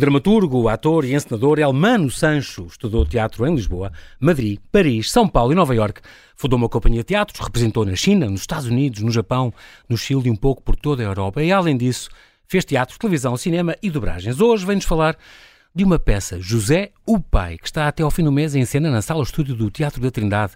dramaturgo, ator e encenador Elmano Sancho estudou teatro em Lisboa, Madrid, Paris, São Paulo e Nova Iorque. Fundou uma companhia de teatros, representou na China, nos Estados Unidos, no Japão, no Chile e um pouco por toda a Europa. E além disso, fez teatro, televisão, cinema e dobragens. Hoje vem-nos falar de uma peça, José o Pai, que está até ao fim do mês em cena na sala estúdio do Teatro da Trindade.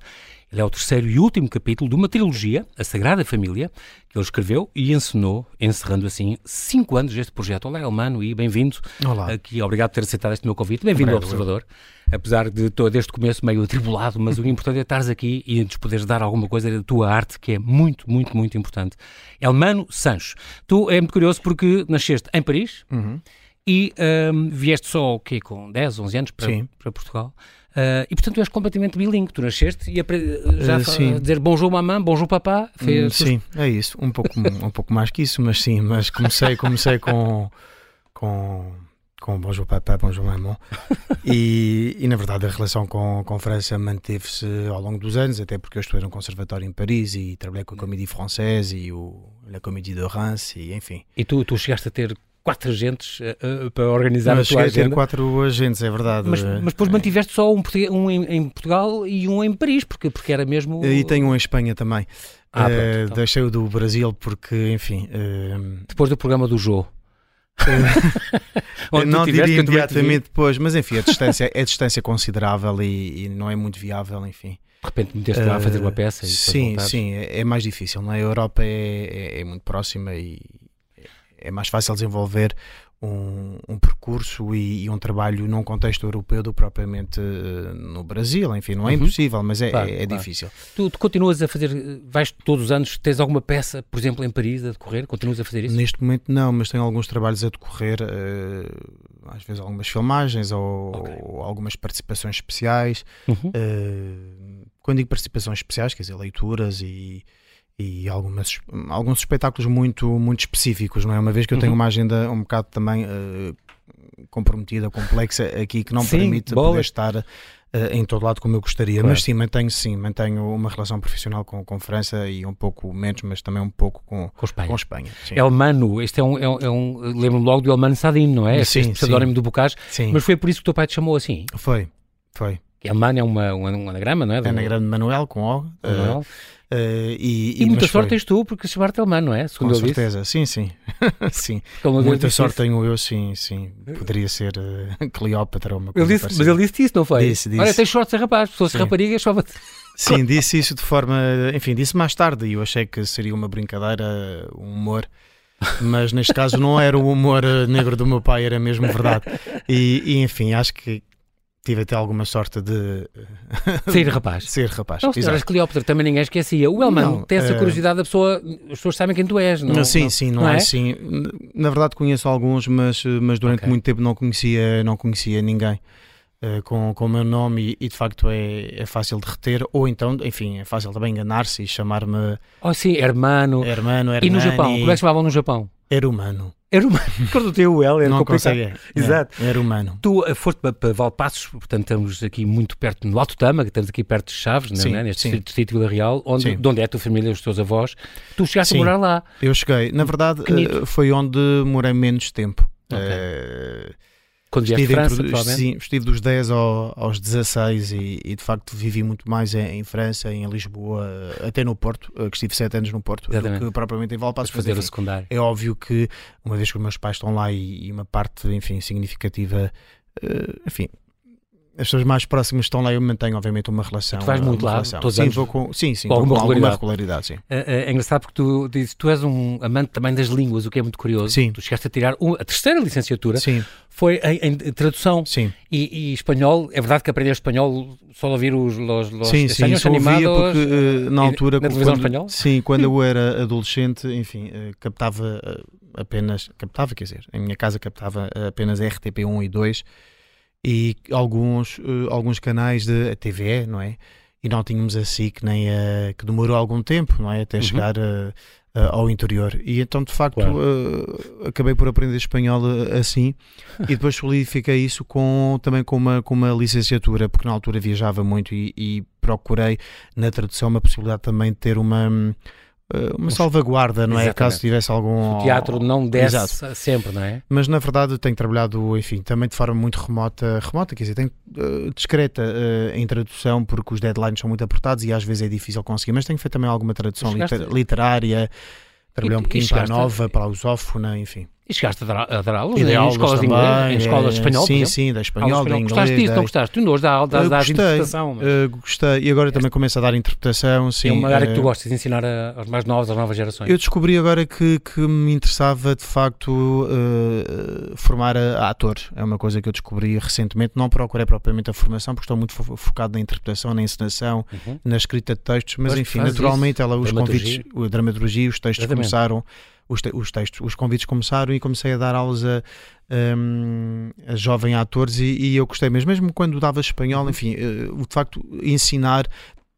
Ele é o terceiro e último capítulo de uma trilogia, A Sagrada Família, que ele escreveu e encenou, encerrando assim cinco anos deste projeto. Olá, Elmano, e bem-vindo. Olá. Aqui, obrigado por ter aceitado este meu convite. Bem-vindo ao Observador. Apesar de todo desde o começo meio atribulado, mas o importante é estares aqui e nos poderes dar alguma coisa da tua arte, que é muito, muito, muito importante. Elmano Sancho, tu é muito curioso porque nasceste em Paris Uhum. e hum, vieste só o quê, com 10, 11 anos para, para Portugal. Ah, e portanto tu és completamente bilingue. Tu nasceste e já sim. dizer bonjour mamãe, bonjour papá. Hum, sim, é isso. Um pouco, um pouco mais que isso, mas sim. Mas comecei, comecei com, com, com Bonjour Papa, Bonjour Maman. E, e na verdade a relação com, com a França manteve-se ao longo dos anos, até porque eu estudei num conservatório em Paris e trabalhei com a Comédie Française e o, a Comédie de Reims e enfim. E tu, tu chegaste a ter quatro agentes ah, ah, para organizar Mas a tua cheguei a ter agenda. quatro agentes, é verdade. Mas, mas depois mantiveste só um, um em, em Portugal e um em Paris, porque, porque era mesmo. E tenho um em Espanha também. Ah, Eh, pronto, então. Deixei o do Brasil porque, enfim. eh, Depois do programa do Jô. Não diria imediatamente depois, mas enfim, a distância é distância considerável e, e não é muito viável, enfim. De repente meteste lá a fazer uma Eh, peça e Sim, sim, é, é mais difícil. Na Europa é, é, é muito próxima e é mais fácil desenvolver um, um percurso e, e um trabalho num contexto europeu do propriamente eh, no Brasil. Enfim, não é Uhum. impossível, mas é, Claro, é- é claro. difícil. Tu, tu continuas a fazer, vais todos os anos, tens alguma peça, por exemplo, em Paris a decorrer? Continuas a fazer isso? Neste momento não, mas tenho alguns trabalhos a decorrer, eh, às vezes algumas filmagens ou, Ok. ou algumas participações especiais. Uhum. Uh, quando digo participações especiais, quer dizer, leituras e, e algumas, alguns espetáculos muito, muito específicos, não é? Uma vez que eu tenho Uhum. uma agenda um bocado também uh, comprometida, complexa aqui, que não Sim, permite bolas. poder estar uh, em todo lado como eu gostaria. Claro. Mas sim, mantenho, sim, mantenho uma relação profissional com, com França e um pouco menos, mas também um pouco com, Com Espanha. com Espanha. Sim, Elmano, este é um, é um, é um- lembro-me logo do Elmano Sadino, não é? Sim, este pseudónimo do Bocage, sim. mas foi por isso que o teu pai te chamou assim. foi, foi. Elmano é uma, um, um anagrama, não é? Do- Anagrama de Manuel, com O. uh, Manuel. uh, e, E, muita mas sorte foi. tens tu, porque chamar-te Elmano, não é? Com Segundo ele disse. certeza, sim, sim. sim. Ele não Muita disse sorte tenho eu, sim, sim. Poderia ser eh, Cleópatra ou uma Ele coisa disse, mas ele disse isso, não foi? Disse, disse. Olha, tens sorte de ser rapaz, se fosse Sim. rapariga, chova-te. Sim, disse isso de forma. Enfim, disse mais tarde e eu achei que seria uma brincadeira, um humor. Mas neste caso não era o humor eh, negro do meu pai, era mesmo verdade. E, e, enfim, acho que tive até alguma sorte de Ser rapaz. ser rapaz. Não, se Exato. eras Cleópatra, também ninguém esquecia. O Elmano Não, tem essa eh, curiosidade da pessoa, as pessoas sabem quem tu és, não? Sim, não- sim, não, não é é? assim. Na verdade conheço alguns, mas, mas durante Ok. muito tempo não conhecia, não conhecia ninguém eh, com, com o meu nome e, e, de facto é, é fácil de reter. Ou então, enfim, é fácil também enganar-se e chamar-me Oh, sim, hermano. hermano, E no Japão? Como é que se chamavam no Japão? Era humano. Era humano. Quando tem o L, era não complicado. consegue. é, Exato. Era humano. Tu eh, foste para, Valpassos, portanto estamos aqui muito perto, no Alto Tama, que estamos aqui perto de Chaves, não é? Sim, neste sim. distrito de Vila Real, onde, Sim. de onde é a tua família, os teus avós. Tu chegaste Sim. a morar lá. Eu cheguei. Na verdade, eh, foi onde morei menos tempo. Ok. Eh, Quando Estive, França, entre- sim, estive dos 10 ao- aos 16 e, e, de facto vivi muito mais em, em França, em Lisboa, até no Porto, eh, que estive 7 anos no Porto, Exatamente. do que propriamente em Valpassos. fazer o enfim, secundário. É óbvio que, uma vez que os meus pais estão lá e, e uma parte, enfim, significativa, eh, enfim, as pessoas mais próximas estão lá eu mantenho, obviamente, uma relação. Tu vais muito lá, relação. todos os sim, vou com, sim, sim, Com alguma com alguma regularidade? regularidade, sim. É, é engraçado porque tu dizes tu és um amante também das línguas, o que é muito curioso. Sim. Tu chegaste a tirar um- a terceira licenciatura, Sim, foi em, em tradução sim. e, e espanhol. É verdade que aprendeste espanhol só a ouvir os, los, los sim, sim, eu ouvia porque eh, na e- altura na televisão espanhola? sim, quando eu era adolescente, enfim, captava apenas, captava, quer dizer, em minha casa captava apenas RTP1 e 2 e alguns, eh, alguns canais de TVE, não é? E não tínhamos a SIC nem a, que demorou algum tempo, não é? Até Uhum. chegar eh, eh, ao interior. E então, de facto, Claro. eh, acabei por aprender espanhol assim e depois solidifiquei isso com, também com uma, com uma licenciatura, porque na altura viajava muito e, e procurei na tradução uma possibilidade também de ter uma, uh, uma salvaguarda, não é? Exatamente. Caso tivesse algum. O teatro não desce Exato. sempre, não é? Mas na verdade tenho trabalhado, enfim, também de forma muito remota, remota, quer dizer, tenho uh, discreta uh, em tradução porque os deadlines são muito apertados e às vezes é difícil conseguir, mas tenho feito também alguma tradução liter- literária, trabalhei um bocadinho e para a Nova, para a Lusófona, enfim. E chegaste a dar, a dar aulas E dei em aulas escolas também, inglês, em escolas de eh, espanhol, Sim, sim, da espanhol, da inglês. Gostaste disso, não gostaste? Tu não dás, dás, dás interpretação, mas Uh, gostei. E agora também começo a dar interpretação. Sim, é uma área que tu uh, gostas de ensinar a- aos mais novos, às novas gerações. Eu descobri agora que, que me interessava de facto uh, formar a, a ator. É uma coisa que eu descobri recentemente. Não procurei propriamente a formação porque estou muito fo- focado na interpretação, na encenação, Uhum. na escrita de textos. Mas Mas enfim, naturalmente ela, os Dramaturgia. convites, a dramaturgia, os textos Exatamente. começaram. Os, te- os textos, os convites começaram e comecei a dar aulas a, um, a jovem atores e, e eu gostei mesmo, mesmo quando dava espanhol, enfim, uh, de facto ensinar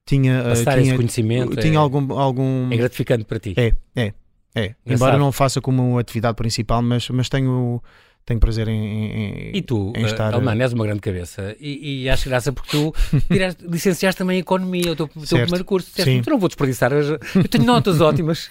tinha, uh, Passar esse tinha, conhecimento tinha é, algum, algum é gratificante para ti. É, é, é. Embora não faça como atividade principal, mas, mas tenho, tenho prazer em, em- E tu, em uh, estar- Almano, és uma grande cabeça e, e acho graça porque tu tiraste, licenciaste também em Economia, o teu, teu primeiro curso. Disseste, Sim. tu não vou desperdiçar, eu tenho notas ótimas,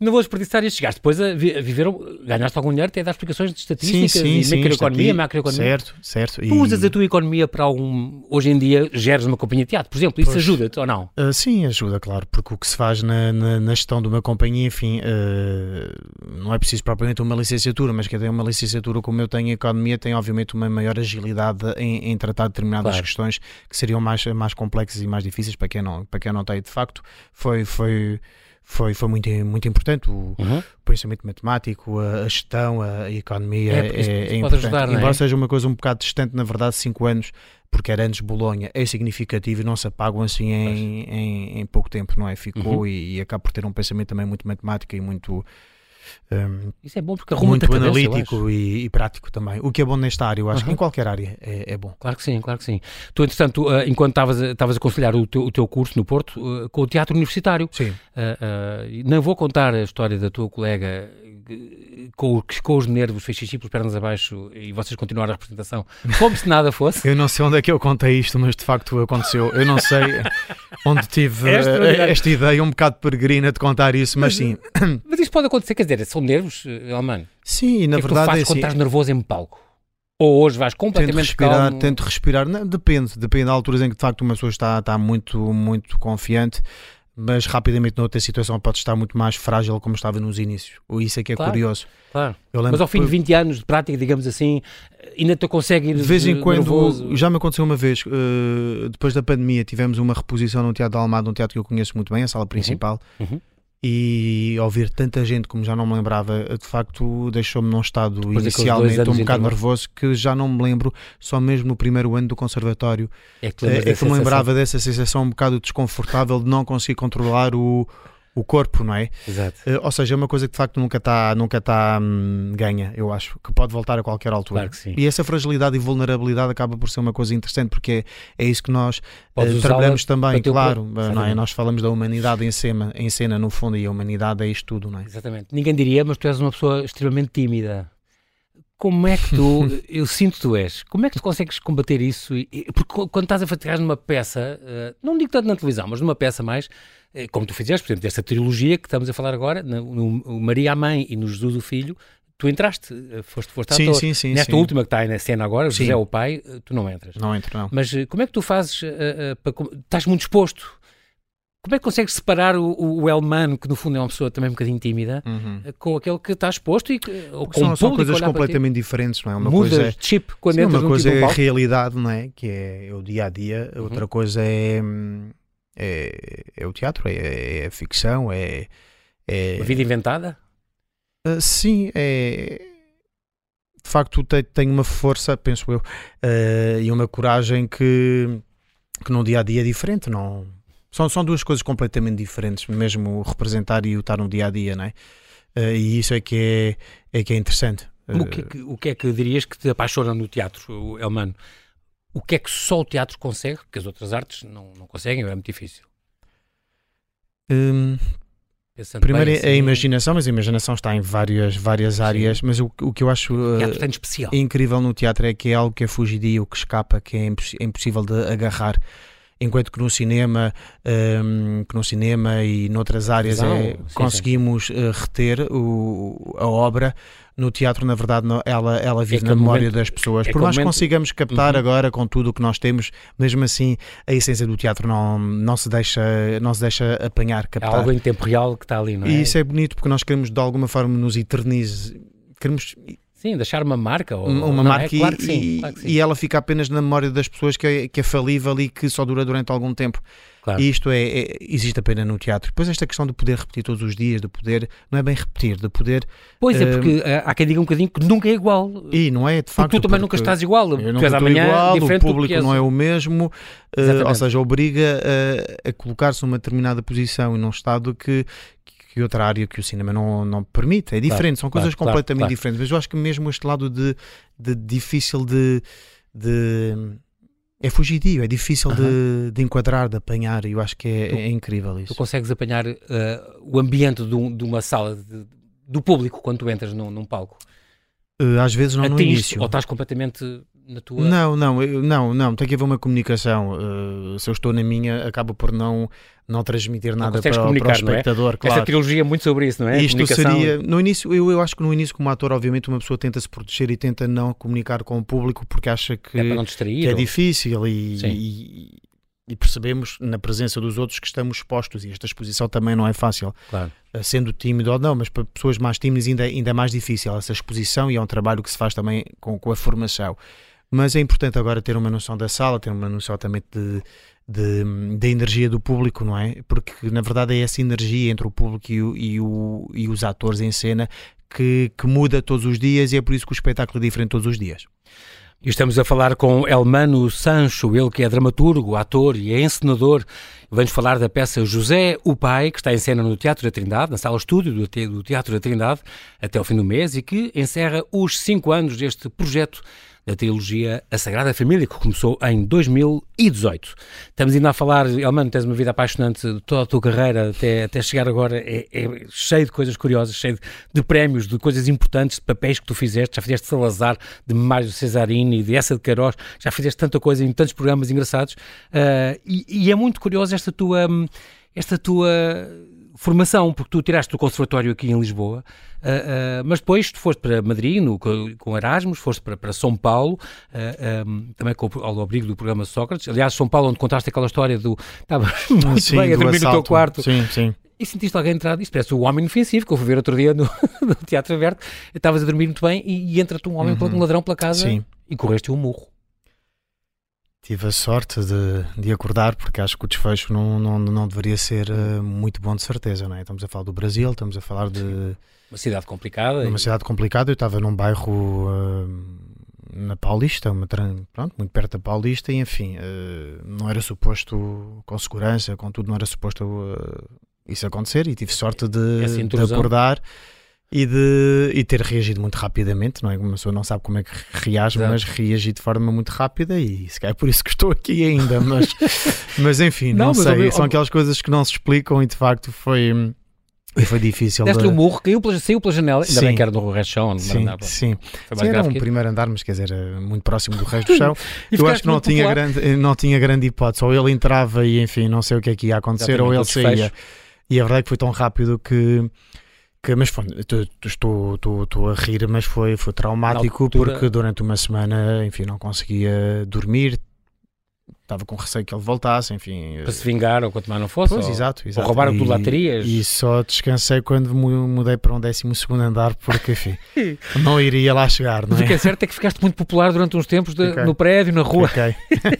não vou desperdiçar e chegaste depois a, vi- a viver, ganhaste algum dinheiro até dar explicações de estatísticas e microeconomia, estati- macroeconomia. Certo, certo. Tu usas a tua economia para algum. Hoje em dia geres uma companhia de teatro, por exemplo, isso Pois. ajuda-te ou não? Ah, sim, ajuda, claro, porque o que se faz na, na, na gestão de uma companhia, enfim, ah, não é preciso propriamente uma licenciatura, mas quem tem uma licenciatura como eu tenho em economia tem obviamente uma maior agilidade em, em tratar determinadas Claro. questões que seriam mais, mais complexas e mais difíceis para quem não, para quem não tem, de facto, foi, foi, foi, foi muito, muito importante. O, Uhum. o pensamento matemático, a, gestão, a economia É, é, é importante. ajudar, é? Embora seja uma coisa um bocado distante, na verdade, 5 anos, porque era antes Bolonha, é significativo e não se apagam assim em, em, em pouco tempo, não é? Ficou Uhum. e, e acaba por ter um pensamento também muito matemático e muito, um, Isso é bom porque arruma-te muito cabeça, analítico e, e prático também. O que é bom nesta área, eu acho que Uhum. em qualquer área é, é bom. Claro que sim, claro que sim. Tu, entretanto, uh, enquanto estavas a- aconselhar o teu, o teu curso no Porto, uh, com o teatro universitário, Sim. uh, não vou contar a história da tua colega com, com os nervos, fez xixi pelas pernas abaixo e vocês continuaram a representação como se nada fosse. Eu não sei onde é que eu contei isto, mas de facto aconteceu. Eu não sei onde tive É eh, extraordinário. esta ideia um bocado peregrina de contar isso, mas sim. Mas isso pode acontecer, quer dizer, são nervos, uh, Almano. Sim, e na o que é que tu verdade fazes é quando assim, estás nervoso em palco? Ou hoje vais Tento completamente respirar, calmo? tento respirar. Não, depende, depende. Há alturas em que de facto uma pessoa está, está muito, muito confiante, mas rapidamente noutra situação pode estar muito mais frágil como estava nos inícios. Ou Isso é que é Claro. curioso. Claro. Mas ao fim de que, 20 anos de prática, digamos assim, ainda te consegue ir de vez em quando, nervoso? já me aconteceu uma vez, eh, depois da pandemia, tivemos uma reposição no Teatro de Almada, um teatro que eu conheço muito bem, a sala principal, Uhum. E ouvir tanta gente como já não me lembrava, de facto deixou-me num estado dois inicialmente um bocado nervoso que já não me lembro, só mesmo no primeiro ano do conservatório. É que, É, é que me lembrava dessa sensação um bocado desconfortável de não conseguir controlar o, o corpo, não é? Exato. Eh, ou seja, é uma coisa que de facto nunca está nunca tá, hum, ganha, eu acho, que pode voltar a qualquer altura. Claro que sim. E essa fragilidade e vulnerabilidade acaba por ser uma coisa interessante porque é, é isso que nós usá-la trabalhamos também, claro. Não é? Nós falamos da humanidade em cena, em cena, no fundo, e a humanidade é isto tudo, não é? Exatamente. Ninguém diria, mas tu és uma pessoa extremamente tímida. Como é que tu, eu sinto que tu és, como é que tu consegues combater isso? E- e- Porque quando estás a fatigar numa peça, eh, não digo tanto na televisão, mas numa peça mais, eh, como tu fizeste, por exemplo, desta trilogia que estamos a falar agora, no, no Maria a Mãe e no Jesus o Filho, tu entraste, eh, foste, foste Sim, ator. sim, sim. Nesta sim. última que está aí na cena agora. José o Pai, tu não entras. Não entro, não. Mas como é que tu fazes eh, para. Estás muito exposto. Como é que consegues separar o, o, Elmano, que no fundo é uma pessoa também um bocadinho tímida, Uhum. eh, com aquele que está exposto e que, ou com São, são coisas completamente diferentes, não é? Uma Mudas coisa é, chip quando Sim, uma coisa tipo é a realidade, não é? Que é o dia a dia, Uhum. outra coisa é, é, é o teatro, é, é a ficção, é. é Uma vida inventada? ah, sim, é. De facto, tem, tem uma força, penso eu, ah, e uma coragem que, que no dia a dia é diferente, não. São, são duas coisas completamente diferentes, mesmo representar e o estar no dia a dia, não é? Ah, e isso é que é, é que é interessante. O que, é que, o que é que dirias que te apaixona no teatro, Elmano? O que é que só o teatro consegue, que as outras artes não, não conseguem, é muito difícil? Hum, Primeiro bem, é a assim, imaginação, mas a imaginação está em várias, várias áreas. Mas o, o que eu acho uh, incrível no teatro é que é algo que é fugidio, que escapa, que é, imposs- é impossível de agarrar. Enquanto que no cinema, um, que no cinema e noutras áreas é, sim, conseguimos sim. reter o, a obra no teatro, na verdade, ela, ela vive é na memória momento, das pessoas. É Por mais que consigamos captar uhum. agora com tudo o que nós temos, mesmo assim, a essência do teatro não, não, se, deixa, não se deixa apanhar, captar. É algo em tempo real que está ali, não é? E isso é bonito porque nós queremos, de alguma forma, nos eternizar. Queremos Sim, deixar uma marca. Ou, uma é? marca é? claro sim, e, claro e, ela fica apenas na memória das pessoas que é, que é falível e que só dura durante algum tempo. Claro. E isto é, é, existe apenas no teatro. Depois esta questão de poder repetir todos os dias, de poder, não é bem repetir, de poder... Pois é, uh, porque uh, há quem diga um bocadinho que nunca é igual. E não é, de facto. Porque tu também nunca estás igual. Eu nunca estou amanhã igual, o público não é o mesmo, uh, ou seja, obriga a, a colocar-se numa determinada posição e num estado que, que outra área que o cinema não, não permite. É diferente, claro, são coisas claro, completamente claro, diferentes. Mas eu acho que mesmo este lado de, de difícil de, de é fugitivo, é difícil de, de, enquadrar, de apanhar, e eu acho que é, tu, é incrível isso. Tu consegues apanhar uh, o ambiente de, um, de uma sala, de, do público, quando tu entras num, num palco? Uh, às vezes não no início. Ou estás completamente na tua... Não, não, eu, não, não, tem que haver uma comunicação. Uh, se eu estou na minha, acaba por não não transmitir nada para, para, o é? espectador. É? Claro. Essa trilogia é muito sobre isso, não é? Isto seria, no início, eu, eu acho que no início, como ator, obviamente, uma pessoa tenta se proteger e tenta não comunicar com o público porque acha que é, distrair, que é difícil e, e, e, percebemos na presença dos outros que estamos expostos e esta exposição também não é fácil. Claro. Eh, sendo tímido ou não, mas para pessoas mais tímidas ainda, ainda é mais difícil essa exposição e é um trabalho que se faz também com, com a formação. Mas é importante agora ter uma noção da sala, ter uma noção também de de, da energia do público, não é? Porque na verdade é essa energia entre o público e, o, e, o, e os atores em cena que, que, muda todos os dias e é por isso que o espetáculo é diferente todos os dias. E estamos a falar com Elmano Sancho, ele que é dramaturgo, ator e é encenador. Vamos falar da peça José, o Pai, que está em cena no Teatro da Trindade, na sala estúdio do Teatro da Trindade, até o fim do mês e que encerra os cinco anos deste projeto da trilogia A Sagrada Família, que começou em 2018. Estamos ainda a falar, Elmano, tens uma vida apaixonante de toda a tua carreira até, até chegar agora, é, é cheio de coisas curiosas, cheio de, de, prémios, de coisas importantes, de papéis que tu fizeste, já fizeste Salazar, de Mário Cesarini, de essa de Queiroz, já fizeste tanta coisa em tantos programas engraçados, uh, e, e, é muito curiosa esta tua, esta tua formação, porque tu tiraste o conservatório aqui em Lisboa, uh, uh, mas depois tu foste para Madrid no, com Erasmus, foste para, para São Paulo, uh, um, também com, ao abrigo do programa Sócrates. Aliás, São Paulo, onde contaste aquela história do. Estavas muito sim, bem a dormir assalto. no teu quarto. Sim, sim. E sentiste alguém entrar, isto parece o homem inofensivo que eu fui ver outro dia no, no Teatro Aberto. Estavas a dormir muito bem e, e entra-te um homem, uhum. um ladrão pela casa sim. e correste um murro. Tive a sorte de, de acordar, porque acho que o desfecho não, não, não deveria ser uh, muito bom, de certeza. Não é? Estamos a falar do Brasil, estamos a falar de. Uma cidade complicada. Uma e... cidade complicada. Eu estava num bairro uh, na Paulista, uma, pronto, muito perto da Paulista, e enfim, uh, não era suposto, com segurança, com tudo, não era suposto isso acontecer. E tive sorte de, de acordar e de e ter reagido muito rapidamente, não é? Uma pessoa não sabe como é que reage, Exato. mas reagi de forma muito rápida e se calhar é por isso que estou aqui ainda, mas, mas enfim, não, não sei, são aquelas coisas que não se explicam e de facto foi. Foi difícil. Deste-lhe de... um murro, caiu pela, saiu pela janela, ainda sim. bem que era do resto do chão. Sim, sim. Foi sim, era um primeiro andar, mas quer dizer, muito próximo do resto do chão. eu acho que não tinha, grande, não tinha grande hipótese. Ou ele entrava e, enfim, não sei o que é que ia acontecer, Exatamente, ou ele saía. E a verdade é que foi tão rápido que que, mas foi, estou, estou, estou a rir, mas foi, foi traumático altura... porque durante uma semana, enfim, não conseguia dormir, estava com receio que ele voltasse, enfim. Para se vingar ou quanto mais não fosse? Pois, ou, exato, exato. Ou roubaram tudo laterias? E só descansei quando mudei para um 12 andar, porque, enfim, não iria lá chegar, não é? O que é certo é que ficaste muito popular durante uns tempos de, no prédio, na rua. Fiquei.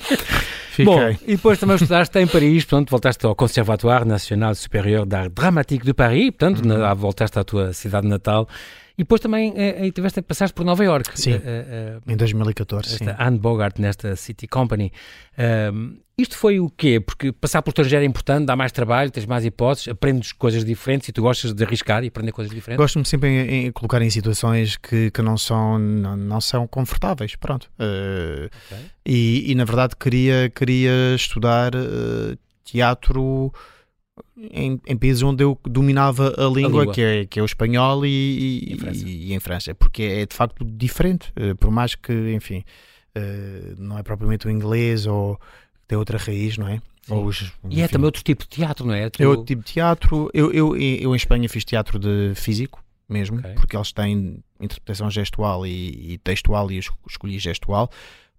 Fiquei. Bom, e depois também estudaste em Paris, portanto, voltaste ao Conservatoire National Supérieur d'Art Dramatique de Paris, portanto, uhum. na, voltaste à tua cidade natal. E depois também eh, tiveste passaste por Nova York. Sim, eh, em 2014. Esta sim. Anne Bogart nesta City Company. Isto foi o quê? Porque passar pelo estrangeiro é importante, dá mais trabalho, tens mais hipóteses, aprendes coisas diferentes e tu gostas de arriscar e aprender coisas diferentes? Gosto-me sempre em, em, colocar em situações que, que não, são, não, não são confortáveis, pronto. Uh, okay. e, e, na verdade queria, queria estudar uh, teatro em, em, países onde eu dominava a língua, a língua. Que, é, que é o espanhol e, e, em França. E, e, em França, porque é de facto diferente, uh, por mais que, enfim, não é propriamente o inglês ou tem outra raiz, não é? Os, e é também outro tipo de teatro, não é? Tu... É outro tipo de teatro. Eu, eu, eu em Espanha fiz teatro de físico mesmo, okay. porque eles têm interpretação gestual e, e textual e eu escolhi gestual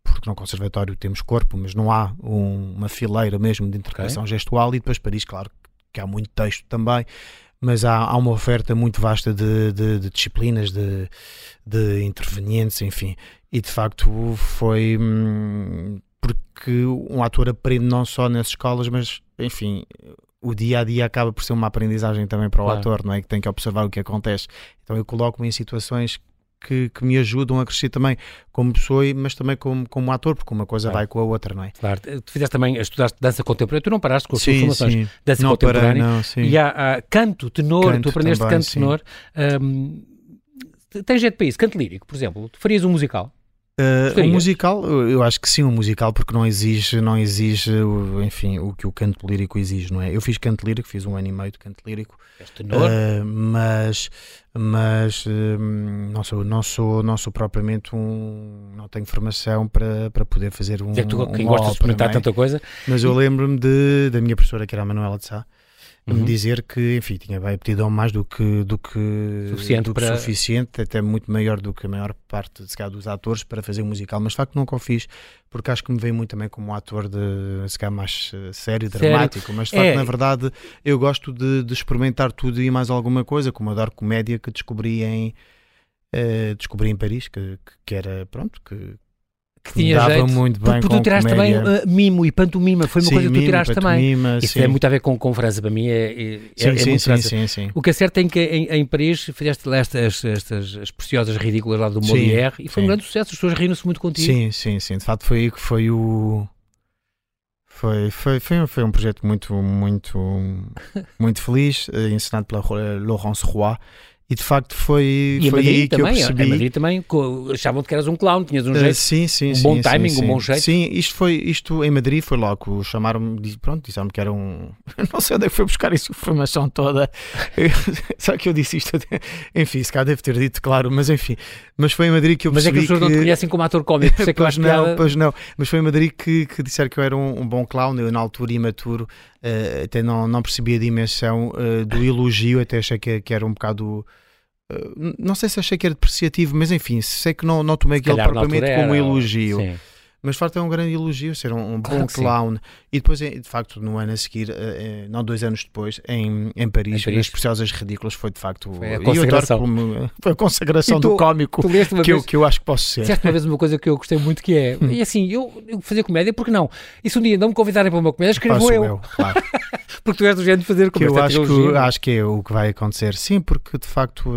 porque no conservatório temos corpo, mas não há um, uma fileira mesmo de interpretação okay. gestual e depois Paris, claro que há muito texto também, mas há, há uma oferta muito vasta de, de, de disciplinas, de, de, intervenientes, enfim, e de facto foi hum, porque um ator aprende não só nas escolas, mas enfim, o dia a dia acaba por ser uma aprendizagem também para o claro. ator, não é? Que tem que observar o que acontece. Então eu coloco-me em situações que, que, me ajudam a crescer também como pessoa, mas também como, como ator, porque uma coisa claro. vai com a outra, não é? Claro, tu fizeste também, estudaste dança contemporânea, tu não paraste com as tuas formações, sim. dança não contemporânea, não, e há, há, canto, tenor, canto tu aprendeste também, canto, sim. tenor. Um, tens jeito para isso, canto lírico, por exemplo, tu farias um musical? Uh, um musical, eu acho que sim, um musical, porque não exige, não exige, enfim, o que o canto lírico exige, não é? Eu fiz canto lírico, fiz um ano e meio de canto lírico, uh, mas, mas uh, não, sou, não, sou, não sou propriamente um, não tenho formação para, para poder fazer um. É que tu, quem gosta de experimentar é? tanta coisa. Mas eu lembro-me da minha professora, que era a Manuela de Sá, uhum. me dizer que, enfim, tinha bem aptidão mais do que, do que, suficiente, do que para... suficiente, até muito maior do que a maior parte calhar, dos atores para fazer um musical, mas de facto nunca o fiz, porque acho que me veio muito também como um ator de, se calhar, mais uh, sério, dramático, sério? mas de facto, é... na verdade, eu gosto de, de, experimentar tudo e mais alguma coisa, como adoro comédia que descobri em. Uh, descobri em Paris que, que, era pronto que, que tinha dava jeito. muito bem porque, tu tiraste também uh, mimo e pantomima, foi uma sim, coisa que tu tiraste também. Isso sim. tem muito a ver com, com França, para mim é, é, sim, é, sim, muito sim, sim, sim, O que é certo é que em, em Paris fizeste estas, estas as preciosas ridículas lá do Molière e foi um grande sucesso, as pessoas riram-se muito contigo. Sim, sim, sim, de facto foi aí que foi o... Foi, foi, foi, foi um projeto muito, muito, muito feliz, eh, ensinado pela Laurence Roy e de facto foi, e foi aí que também, eu percebi. Madrid também achavam que eras um clown, tinhas um eh, jeito, uh, sim, sim, um bom sim, timing, sim, um bom jeito. Sim, isto, foi, isto em Madrid foi logo, chamaram-me, pronto, disseram-me que era um... Não sei onde é que foi buscar essa informação toda. Só que eu disse isto, enfim, se calhar deve ter dito, claro, mas enfim. Mas foi em Madrid que eu percebi Mas é que as pessoas que... não te conhecem como ator cómico, por isso é que pois eu não, piada... pois não. Mas foi em Madrid que, que disseram que eu era um, um bom clown, eu na altura imaturo, uh, até não, não percebi a dimensão uh, do elogio, até achei que, que era um bocado não sei se achei que era depreciativo, mas enfim, sei que não, não tomei aquilo propriamente como elogio. Sim. Mas de facto é um grande elogio ser um, um claro bom clown. Sim. E depois, de facto, no ano a seguir, uh, não dois anos depois, em, em Paris, em Paris. as Preciosas Ridículas foi de facto foi a consagração, como, foi a consagração tu, do cómico que, vez, eu, que eu acho que posso ser. Disseste uma vez uma coisa que eu gostei muito que é, hum. e assim, eu, eu fazer comédia, porque não? E se um dia não me convidarem para uma comédia, escrevo eu. eu claro. porque tu és do género de fazer comédia. Eu acho que, acho que é o que vai acontecer, sim, porque de facto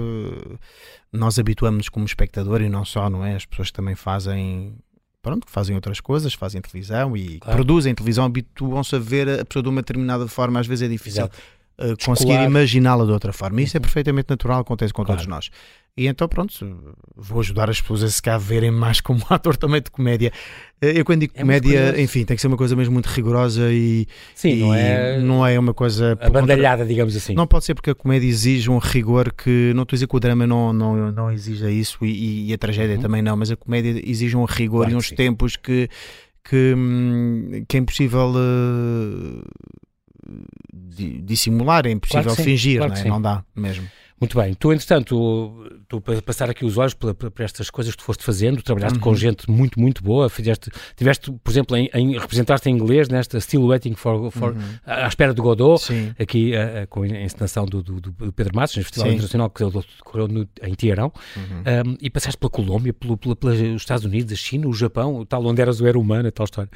nós habituamos-nos como espectador e não só, não é? As pessoas que também fazem pronto, que fazem outras coisas, fazem televisão e claro. produzem televisão, habituam-se a ver a pessoa de uma determinada forma, às vezes é difícil uh, conseguir imaginá-la de outra forma. Isso é uhum. perfeitamente natural, acontece com claro. todos nós. E então, pronto, vou ajudar as pessoas a se cá verem mais como ator também de comédia. Eu quando digo é comédia, enfim, tem que ser uma coisa mesmo muito rigorosa e, Sim, e não, é não é uma coisa abandalhada, digamos assim. Não pode ser porque a comédia exige um rigor que não estou a dizer que o drama não, não, não exija isso e, e a tragédia uhum. também não, mas a comédia exige um rigor claro e uns tempos que, que, hum, que é impossível uh, dissimular, é impossível claro fingir, claro não, é? não dá mesmo. Muito bem. Tu, entretanto, tu, para passar aqui os olhos para, para, estas coisas que tu foste fazendo, trabalhaste uhum. com gente muito, muito boa, fizeste, tiveste, por exemplo, em, em representaste em inglês nesta Still Waiting for, for uhum. à espera de Godot, Sim. aqui uh, com a encenação do, do, do Pedro Matos, no Festival Sim. Internacional que decorreu no, em Tiarão, uhum. um, e passaste pela Colômbia, pelo, pelo, pelos Estados Unidos, a China, o Japão, tal onde eras o era humano, tal história.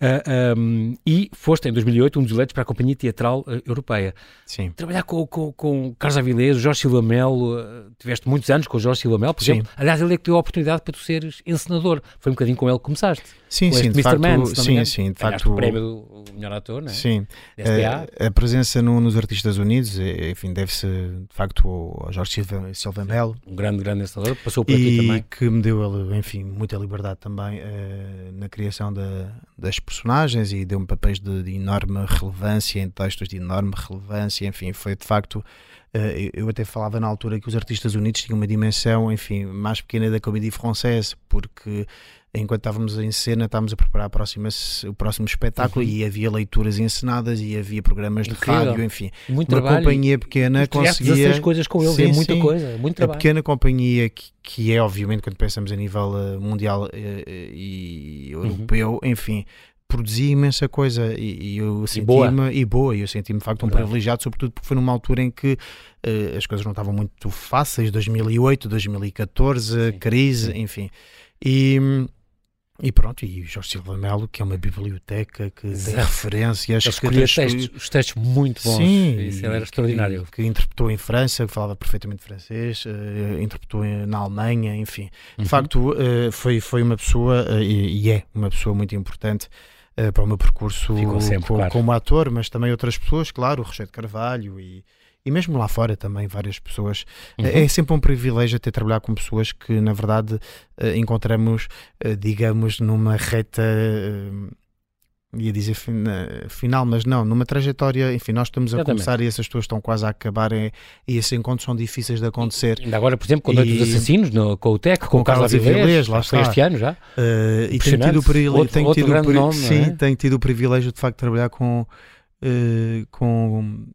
Uh, um, e foste, em 2008, um dos eleitos para a Companhia Teatral uh, Europeia. Sim. Trabalhar com, com, com Carlos Avilés, Jorge Silva Melo, tiveste muitos anos com o Jorge Silva Melo, por exemplo. Aliás, ele é que deu a oportunidade para tu seres encenador. Foi um bocadinho com ele que começaste. Sim, sim, de facto, Man, sim, sim, de facto. o prémio do melhor ator, não é? Sim. A, a, presença no, nos Artistas Unidos, enfim, deve-se de facto ao Jorge Silva, Silva Melo. Um grande, grande encenador, passou por aqui também. E que me deu, enfim, muita liberdade também uh, na criação da, das personagens e deu-me papéis de, de enorme relevância em textos de enorme relevância, enfim, foi de facto eu até falava na altura que os artistas unidos tinham uma dimensão, enfim, mais pequena da comédia française, porque enquanto estávamos em cena, estávamos a preparar a próxima, o próximo espetáculo uhum. e havia leituras encenadas e havia programas Incrível. de rádio, enfim. Muito uma trabalho. companhia pequena conseguia... 16 coisas com eles, sim, é muita sim. coisa, muito trabalho. A pequena companhia que, que é, obviamente, quando pensamos a nível mundial uh, e europeu, uhum. enfim, produzia imensa coisa e, e eu senti-me e boa, e eu senti-me de facto um privilegiado, sobretudo porque foi numa altura em que uh, as coisas não estavam muito fáceis, 2008, 2014, sim, crise, sim. enfim. E, e pronto, e Jorge Silva Melo, que é uma biblioteca que Exato. tem referências. Ele escolhia textos, os textos muito bons. Sim, Isso era extraordinário. Que, que, interpretou em França, que falava perfeitamente francês, uh, interpretou na Alemanha, enfim. De uhum. facto, uh, foi, foi uma pessoa, uh, e, e, é uma pessoa muito importante para o meu percurso sempre, como, claro. como ator, mas também outras pessoas, claro, o Rochedo Carvalho e e mesmo lá fora também várias pessoas. Uhum. É sempre um privilégio ter trabalhar com pessoas que, na verdade, eh, encontramos, eh, digamos, numa reta. Ia dizer final, mas não, numa trajetória, enfim, nós estamos a Exatamente. começar e essas pessoas estão quase a acabar e, e esses encontros são difíceis de acontecer. E, ainda agora, por exemplo, com o Noite dos Assassinos, no, com o TEC, com, com o Carlos Avilés, lá está. este ano já. Uh, e tenho tido, o privilégio, tenho tido, nome, sim, é? tenho tido o privilégio de facto de trabalhar com, uh, com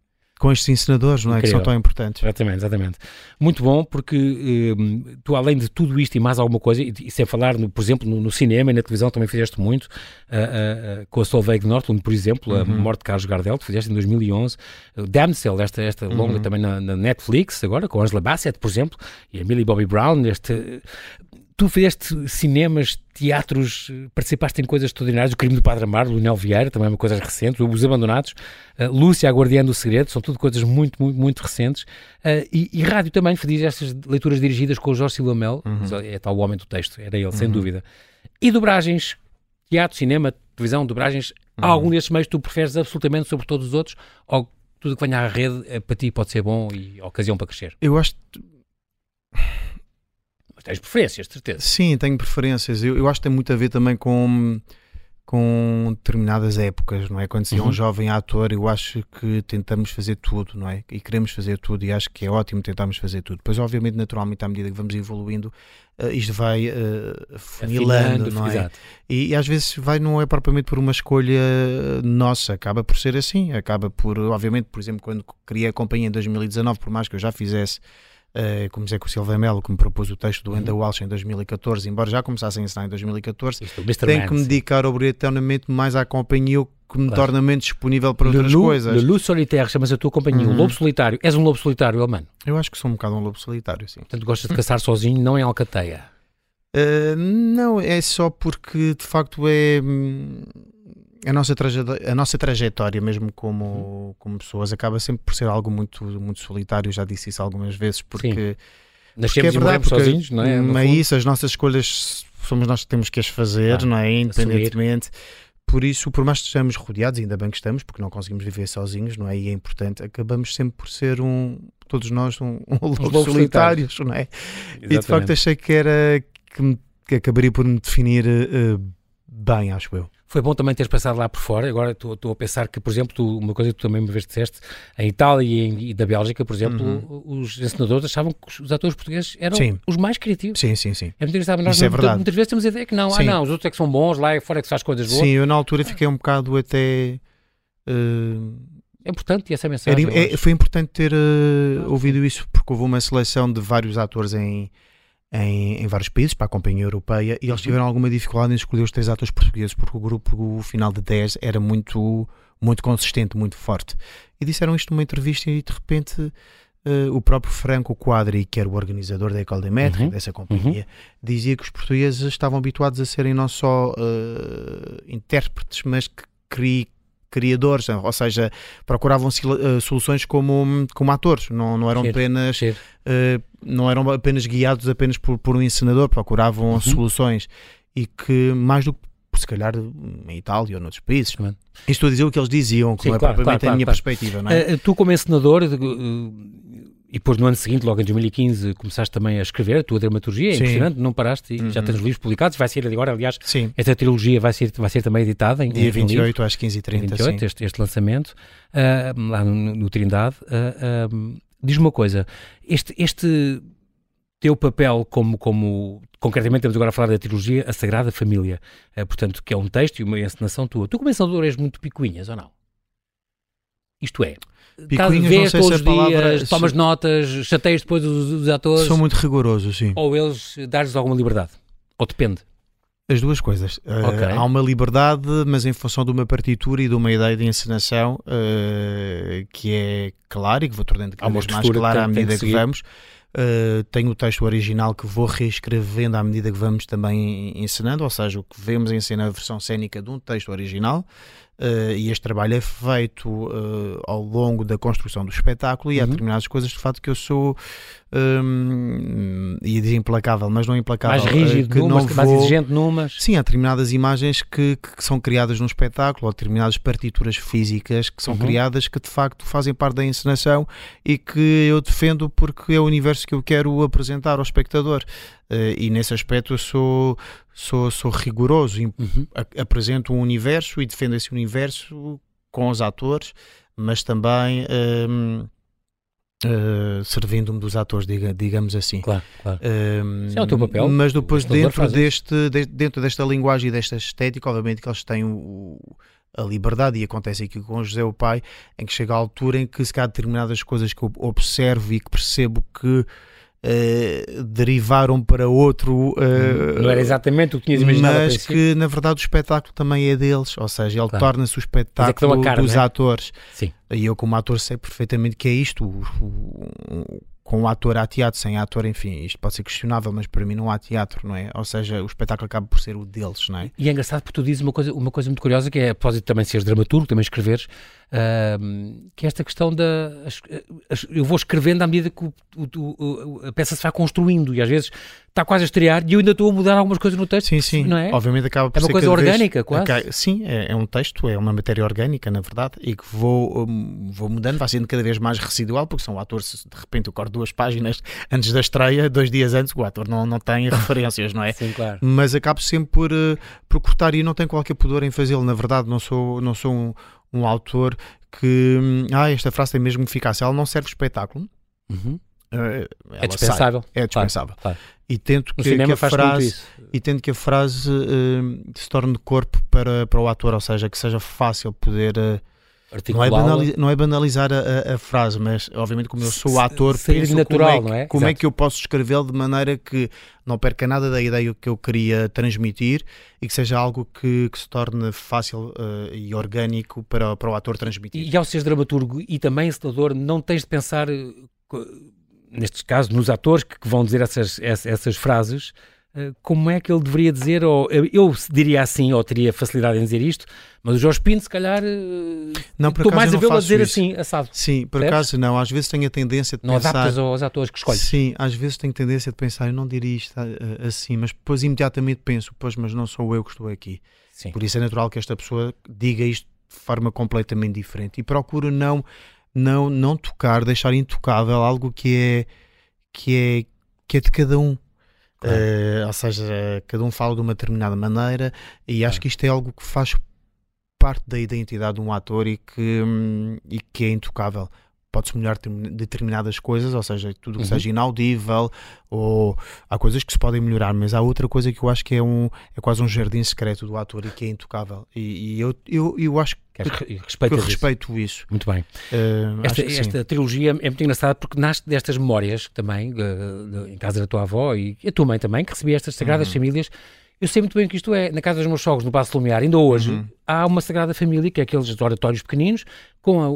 com estes ensinadores, não é? Incrível. Que são tão importantes. Exatamente, exatamente. Muito bom, porque eh, tu, além de tudo isto e mais alguma coisa, e, e sem falar, no, por exemplo, no, no, cinema e na televisão também fizeste muito, uh, uh, com a Solveig Nortlund, por exemplo, uhum. a morte de Carlos Gardel, que fizeste em 2011, uh, Damsel, esta, esta uhum. longa também na, na, Netflix, agora, com Angela Bassett, por exemplo, e a Millie Bobby Brown, este tu fizeste cinemas, teatros, participaste em coisas extraordinárias, o crime do Padre Amaro, Lunel Vieira, também uma coisa recente, Os Abandonados, uh, Lúcia, a Guardiã do Segredo, são tudo coisas muito, muito, muito recentes. Uh, e, e, rádio também, fiz estas leituras dirigidas com o Jorge Silva Mel, uhum. é tal o homem do texto, era ele, uhum. sem dúvida. E dobragens, teatro, cinema, televisão, dobragens, uhum. algum desses meios tu preferes absolutamente sobre todos os outros, ou tudo que venha à rede, eh, para ti pode ser bom e ocasião para crescer? Eu acho mas tens preferências, de certeza. Sim, tenho preferências. Eu, eu acho que tem muito a ver também com, com determinadas épocas, não é? Quando se é uhum. um jovem ator, eu acho que tentamos fazer tudo, não é? E queremos fazer tudo e acho que é ótimo tentarmos fazer tudo. Depois, obviamente, naturalmente, à medida que vamos evoluindo, uh, isto vai uh, funilando, não é? E, e, às vezes vai, não é propriamente por uma escolha nossa, acaba por ser assim, acaba por, obviamente, por exemplo, quando criei a companhia em 2019, por mais que eu já fizesse Uh, como com o Silva Melo, que me propôs o texto do Enda uhum. Walsh em 2014, embora já começasse a ensinar em 2014, tenho que me dedicar obrigatoriamente mais à companhia que me claro. torna menos disponível para outras Lulu, coisas. Lulu Solitaire, chamas a tua companhia, uhum. o Lobo Solitário. És um Lobo Solitário, mano? Eu acho que sou um bocado um Lobo Solitário, sim. Portanto, gostas de caçar sozinho, não em Alcateia? Uh, não, é só porque de facto é hum, a nossa, trajetória, a nossa trajetória, mesmo como, uhum. como pessoas, acaba sempre por ser algo muito, muito solitário. Já disse isso algumas vezes, porque. Nascemos porque é verdade, porque, sozinhos, não é? É isso, as nossas escolhas somos nós que temos que as fazer, ah, não é? Independentemente. Por isso, por mais que estejamos rodeados, ainda bem que estamos, porque não conseguimos viver sozinhos, não é? E é importante, acabamos sempre por ser um, todos nós, um, um lobo solitários, não é? Exatamente. E de facto achei que era que, que acabaria por me definir uh, bem, acho eu. Foi bom também teres passado lá por fora. Agora estou a pensar que, por exemplo, tu, uma coisa que tu também uma vez disseste, em Itália e, em, e da Bélgica, por exemplo, uhum. os encenadores achavam que os atores portugues eram sim. os mais criativos. Sim, sim, sim. É muito engraçado. Nós Isso é verdade. muitas vezes temos a ideia que não, ah, sim. ah não, os outros é que são bons, lá é fora é que se faz coisas boas. Sim, eu na altura fiquei um bocado até... Uh... É importante essa mensagem. Era, é, foi importante ter uh, ouvido isso, porque houve uma seleção de vários atores em em, em, vários países para a companhia europeia e eles uhum. tiveram alguma dificuldade em escolher os três atores portugueses porque o grupo, o final de 10, era muito, muito consistente, muito forte. E disseram isto numa entrevista e de repente uh, o próprio Franco Quadri, que era o organizador da École des Maîtres, uhum. dessa companhia, uhum. dizia que os portugueses estavam habituados a serem não só uh, intérpretes, mas que criadores, ou seja, procuravam uh, soluções como, como atores, não, não eram apenas uh, não eram apenas guiados apenas por, por um encenador, procuravam uhum. soluções e que mais do que se calhar em Itália ou noutros países. É? Estou a dizer o que eles diziam, que Sim, não é claro, propriamente claro, a minha claro. perspectiva. Não é? Uh, tu, como encenador, e depois no ano seguinte, logo em 2015, começaste também a escrever a tua dramaturgia, é Sim. impressionante, não paraste e uhum. já tens livros publicados, vai ser agora, aliás, Sim. esta trilogia vai ser, vai ser também editada em Dia em 28 um às 15h30. 28, este, este lançamento, uh, lá no, no Trindade. Uh, Diz-me uma coisa, este, este teu papel como, como concretamente estamos agora a falar da trilogia A Sagrada Família, uh, portanto, que é um texto e uma encenação tua. Tu como encenador és muito picuinhas, ou não? Isto é, Picuinhas, vês sei todos os palavra- dias, tomas notas, chateias depois os, os atores, Sou muito rigoroso, sim. ou eles dás-lhes alguma liberdade? Ou depende? As duas coisas. Uh, Ok. Há uma liberdade, mas em função de uma partitura e de uma ideia de encenação uh, que é clara e que vou tornando cada vez mais clara à medida que que, vamos. Uh, tenho o texto original que vou reescrevendo à medida que vamos também encenando, ou seja, o que vemos em cena é a versão cénica de um texto original. Uh, e este trabalho é feito uh, ao longo da construção do espetáculo e há Uhum. determinadas coisas de facto que eu sou um, ia dizer implacável, mas não implacável mais uh, rígido que numas, não mais vou- exigente numas? Sim, há determinadas imagens que, que são criadas num espetáculo, ou determinadas partituras físicas que são Uhum. criadas que de facto fazem parte da encenação e que eu defendo porque é o universo que eu quero apresentar ao espectador. Eh, e nesse aspecto eu sou, sou, sou rigoroso, Uhum. apresento um universo e defendo esse universo com os atores, mas também hum, eh, servindo-me dos atores, diga- digamos assim. Claro, claro. Um, Esse é o teu papel. Mas depois dentro deste, de- dentro desta linguagem e desta estética, obviamente que eles têm o- o- a liberdade e acontece aqui com o José o pai, em que chega a altura em que se calhar determinadas coisas que eu observo e que percebo que eh, derivaram para outro eh, Não era exatamente o que tinhas imaginado mas que na verdade o espetáculo também é deles, ou seja, ele Claro. torna-se o é espetáculo a cara, dos é? atores. Sim. E eu, como ator, sei perfeitamente que é isto. o- o- com o ator há teatro, sem ator, enfim, isto pode ser questionável, mas para mim não há teatro, não é? Ou seja, o espetáculo acaba por ser o deles, não é? E é engraçado porque tu dizes uma coisa, uma coisa muito curiosa, que é a propósito também seres dramaturgo, também escreveres, ahm, que é esta questão da. as- as- eu vou escrevendo à medida que o- o- o- a peça se vai construindo e às vezes está quase a estrear e eu ainda estou a mudar algumas coisas no texto. Sim, sim. Não é? Obviamente acaba por É uma ser coisa cada vez- orgânica, quase. Acai- Sim, é, é um texto, é uma matéria orgânica, na verdade, e que vou, hum, vou mudando, vai sendo cada vez mais residual, porque são atores, de repente eu corto duas páginas antes da estreia, dois dias antes, o ator não, não tem referências, não é? Sim, claro. mas acabo sempre por, eh, por cortar e não tenho qualquer pudor em fazê-lo. Na verdade, não sou, não sou um, um autor que. hum, Ah, esta frase tem mesmo ficar. Se ela não serve espetáculo, Uhum. eh, É dispensável. sai. É dispensável. claro. E tento que, que a frase. E tento que a frase eh, se torne corpo para, para o ator, ou seja, que seja fácil poder. eh, não, é Articulá-la. banali- não é banalizar a, a- frase, mas obviamente, como eu sou ator, penso natural, como, é que, é? como é que eu posso escrevê-lo de maneira que não perca nada da ideia que eu queria transmitir e que seja algo que, que se torne fácil eh, e orgânico para, para o ator transmitir. E ao seres dramaturgo e também encenador, não tens de pensar, eh, nestes casos, nos atores que que vão dizer essas, ess- essas frases, como é que ele deveria dizer, ou eh, eu diria assim, ou teria facilidade em dizer isto, mas o Jorge Pinto, se calhar, eh, Não, estou mais a não vê-lo a dizer isso. assim, assado. Sim, por Percebes? acaso não. Às vezes tenho a tendência de Não pensar. adaptas aos atores que escolhes. Sim, às vezes tenho tendência de pensar, eu não diria isto eh, assim, mas depois imediatamente penso, pois, mas não sou eu que estou aqui. Sim. Por isso é natural que esta pessoa diga isto de forma completamente diferente e procuro não, não, não tocar, deixar intocável algo que é, que é, que é de cada um. Claro. Eh, ou seja, cada um fala de uma determinada maneira e acho Claro. que isto é algo que faz parte da identidade de um ator e que, hum, e que é intocável. Pode-se melhorar term- determinadas coisas, ou seja, tudo que Uhum. seja inaudível, ou há coisas que se podem melhorar, mas há outra coisa que eu acho que é, um, é quase um jardim secreto do ator e que é intocável. E, e eu, eu, eu acho que, que isso. respeito isso. Muito bem. Eh, Esta, esta trilogia é muito engraçada porque nasce destas memórias também, em casa da tua avó e a tua mãe também, que recebia estas sagradas Uhum. famílias. Eu sei muito bem que isto é. Na casa dos meus sogros, no Passo Lumiar, ainda hoje, Uhum. há uma sagrada família, que é aqueles oratórios pequeninos, com a-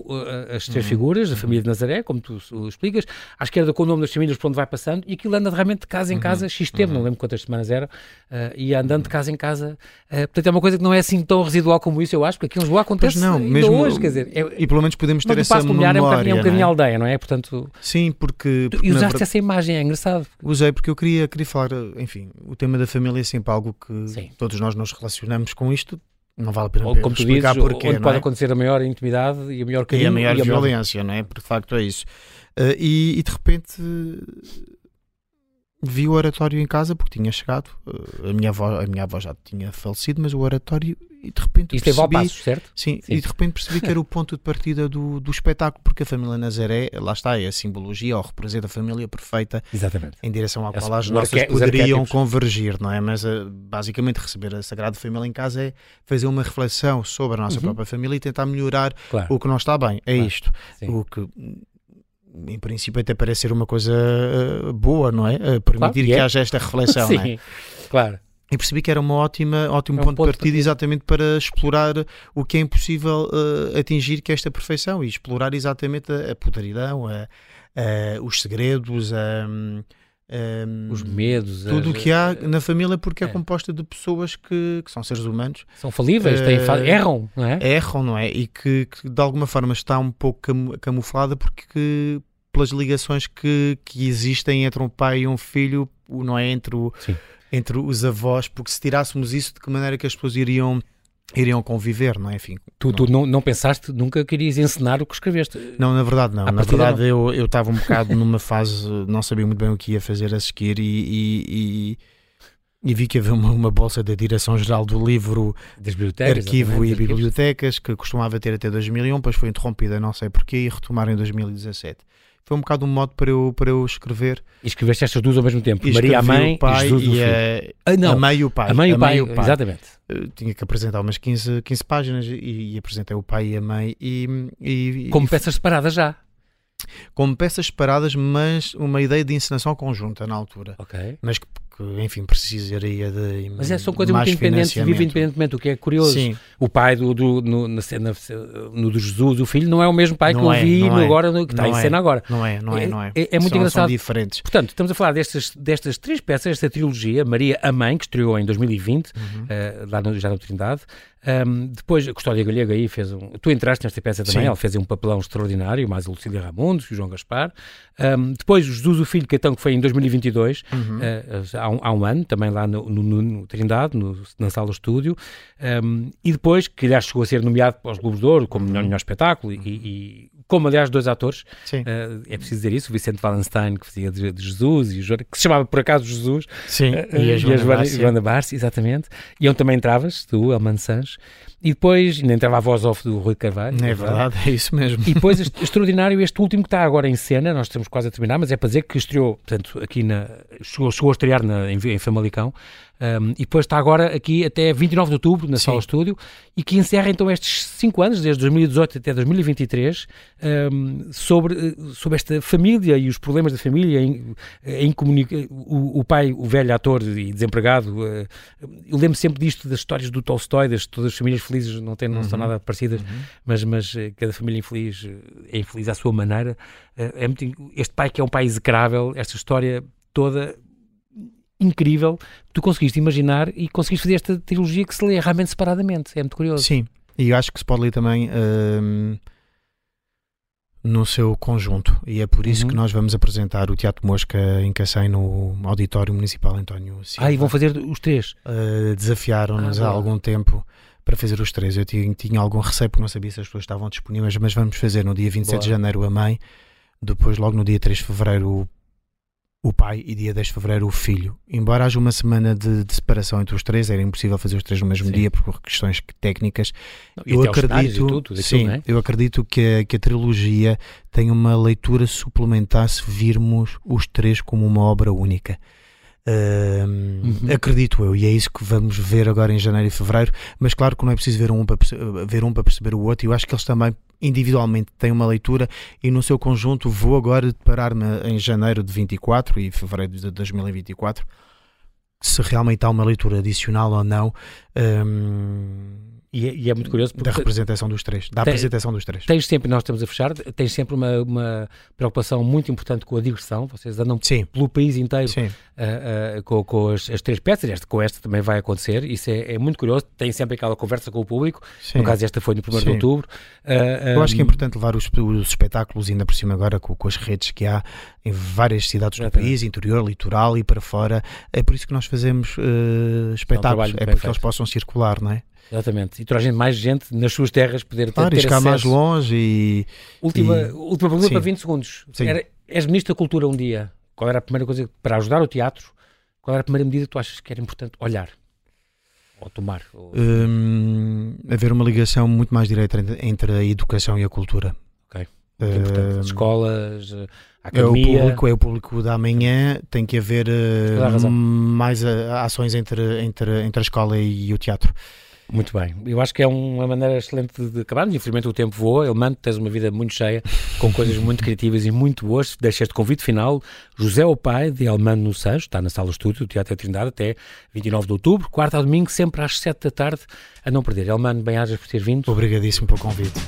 a- as três Uhum. figuras, a família de Nazaré, como tu uh, explicas, à esquerda com o nome das famílias por onde vai passando, e aquilo anda realmente de casa em Uhum. casa, X tempo, não lembro quantas semanas era, uh, e andando de casa em casa. Uh, portanto, é uma coisa que não é assim tão residual como isso, eu acho, porque aqui em Lisboa acontece Pois não, mesmo- hoje, quer dizer. É, E pelo menos podemos ter o essa Lumiar é um memória. bocadinho, é um não bocadinho é? aldeia, não é? Portanto, Sim, porque, porque e usaste verdade- essa imagem, é engraçado. Usei porque eu queria, queria falar, enfim, o tema da família é sempre algo que Sim. todos nós nos relacionamos com isto. Não vale a pena Ou, como tu dizes, porquê, onde não pode é? acontecer a maior intimidade e a maior E carinho a maior e a maior violência, não é? Porque de facto é isso. Eh, e, e de repente, vi o oratório em casa porque tinha chegado. Uh, a, minha avó, a minha avó já tinha falecido, mas o oratório e de repente Isto percebi, Valpassos, certo? sim, Sim. e de repente percebi que era o ponto de partida do, do espetáculo, porque a família Nazaré, lá está, é a simbologia ou representa a família perfeita Exatamente. em direção à É qual as nossas os poderiam convergir, não é? Mas uh, basicamente receber a Sagrada Família em casa é fazer uma reflexão sobre a nossa Uhum. própria família e tentar melhorar Claro. o que não está bem. É Claro. isto. Sim. O que em princípio até parece ser uma coisa uh, boa, não é? Uh, permitir e que é. haja esta reflexão, não é? Sim, claro. E percebi que era uma ótima, ótimo É um ponto, ponto de partida exatamente para explorar o que é impossível uh, atingir, que é esta perfeição, e explorar exatamente a, a podridão, a- a- os segredos, a, a- Os medos. tudo o as- que há na família, porque é, é. composta de pessoas que, que são seres humanos, São falíveis, têm fa- Eh, erram, não é? erram, não é? E que, que de alguma forma está um pouco camu- camuflada porque pelas ligações que, que existem entre um pai e um filho, não é? Entre, o, entre os avós, porque se tirássemos isso, de que maneira que as pessoas iriam, iriam conviver, não é? Enfim, Tu, tu não, não pensaste, nunca querias encenar o que escreveste. não, na verdade não. À Na verdade eu eu estava um bocado numa fase, não sabia muito bem o que ia fazer a seguir e, e, e- e vi que havia uma, uma bolsa da Direção-Geral do Livro Das bibliotecas. arquivo e bibliotecas que costumava ter até 2001, depois foi interrompida não sei porquê e retomaram em 2017. Foi um bocado um modo para eu, para eu escrever. E escreveste estas duas ao mesmo tempo. E Maria a mãe o pai e Jesus o e a, Ah, não, a mãe e o pai. a mãe e o pai, o pai. exatamente. Eu tinha que apresentar umas 15, 15 páginas e, e apresentei o pai e a mãe e, e, Como e peças separadas já. como peças separadas, mas uma ideia de encenação conjunta na altura. Ok. Mas que, que, enfim, precisaria de Mas é, são de coisas muito independentes, vive independentemente, o que é curioso. Sim, O pai do, do- no, na cena, no do Jesus, o filho, não é o mesmo pai que Não eu é, vi é. agora, que está em é. cena agora. não é, não é, não é. É- é muito São- engraçado. São diferentes. Portanto, estamos a falar destas, destas três peças, esta trilogia, Maria a Mãe, que estreou em 2020, Uhum. eh, lá no, já na Trindade. Um, depois, a Custódia Gallega aí fez um... Tu entraste nesta peça também, Sim. ela fez um papelão extraordinário, mais a Lucília Ramundos e o João Gaspar. Um, depois, o Jesus, o Filho, Catão, que foi em 2022, Uhum. eh, há, um, há um ano, também lá no, no- no- Trindade, no- na sala estúdio. E depois, que aliás chegou a ser nomeado para os Globos de Ouro como melhor, melhor espetáculo, e, e como aliás dois atores, eh, é preciso dizer isso, o Vicente Wallenstein, que fazia de, de Jesus, e o Joana- que se chamava por acaso Jesus, sim. eh, E a Joana. Joana Barsi, exatamente. E onde também entravas, tu, Elman Sanches. E depois ainda entrava a voz off do Rui Carvalho. É verdade, é isso mesmo. E depois, este- extraordinário, este último que está agora em cena, nós estamos quase a terminar, mas é para dizer que estreou, portanto, aqui na. chegou, chegou a estrear na, em, em Famalicão, um, e depois está agora aqui até 29 de outubro, na Sim. sala estúdio, e que encerra então estes 5 anos, desde 2018 até 2023, um, sobre, eh, sobre esta família e os problemas da família, em, em comunica o, o pai, o velho ator e desempregado. eh, eu lembro sempre disto das histórias do Tolstói, das todas as famílias felizes não, têm, não são Uhum. nada parecidas mas, mas eh, cada família infeliz é infeliz à sua maneira. Eh, É muito, este pai que é um pai execrável, esta história toda incrível, tu conseguiste imaginar e conseguiste fazer esta trilogia que se lê realmente separadamente. É muito curioso. Sim, e eu acho que se pode ler também hum, no seu conjunto. E é por isso Uhum. que nós vamos apresentar o Teatro Mosca em Cacém no Auditório Municipal António Silva. Ah, e vão fazer os três. Uh, Desafiaram-nos Ah, há algum tempo para fazer os três. Eu tinha, tinha algum receio porque não sabia se as pessoas estavam disponíveis, mas vamos fazer no dia 27 de Boa. janeiro a mãe, depois logo no dia 3 de fevereiro o- pai e dia 10 de fevereiro o filho. Embora haja uma semana de, de separação entre os três, era impossível fazer os três no mesmo Sim. dia por questões técnicas. E Eu acredito, e tudo, sim, não é? eu acredito que a, que a trilogia tem uma leitura suplementar se virmos os três como uma obra única. Ahm, Uhum. Acredito eu, e é isso que vamos ver agora em janeiro e fevereiro. Mas claro que não é preciso ver um para, ver, um para perceber o outro. Eu acho que eles também individualmente têm uma leitura e no seu conjunto vou agora deparar-me em janeiro de 24 e fevereiro de 2024 se realmente há uma leitura adicional ou não ahm, E, é- e é muito curioso da porque representação dos três, da Tem- apresentação dos três. tens sempre, nós estamos a fechar, tens sempre uma, uma preocupação muito importante com a digressão. Vocês andam Sim, pelo país inteiro ah, ah, com, com as, as três peças, esta, com esta também vai acontecer, isso é, é muito curioso, tem sempre aquela conversa com o público, sim. no caso esta foi no 1 de outubro. Ah, Eu acho que é importante levar os, os espetáculos, ainda por cima agora com, com as redes que há em várias cidades do país, interior, litoral e para fora. É por isso que nós fazemos eh, espetáculos, é bem para que eles possam circular, não é? Exatamente, e gente, mais gente nas suas terras poder ter, Claro, e ter chegar mais longe e Última, e- última pergunta Sim. para 20 segundos. Sim. Era, és Ministro da Cultura um dia, qual era a primeira coisa, para ajudar o teatro, qual era a primeira medida que tu achas que era importante olhar? Ou tomar? Ou... Hum, haver uma ligação muito mais direta entre, a educação e a cultura. Ok. As escolas, a é o público, é o público da manhã, tem que haver eh, razão. mais eh, ações entre, entre, entre a escola e o teatro. Muito bem. Eu acho que é uma maneira excelente de acabarmos. Infelizmente o tempo voa. Elmano, tens uma vida muito cheia, com coisas muito criativas e muito boas. Deixa este convite final. José o Pai, de Elmano no Sancho, está na sala estúdio do Teatro da Trindade até 29 de outubro, quarta a domingo, sempre às 7 da tarde, a não perder. Elmano, bem-ajas por ter vindo. Obrigadíssimo pelo convite.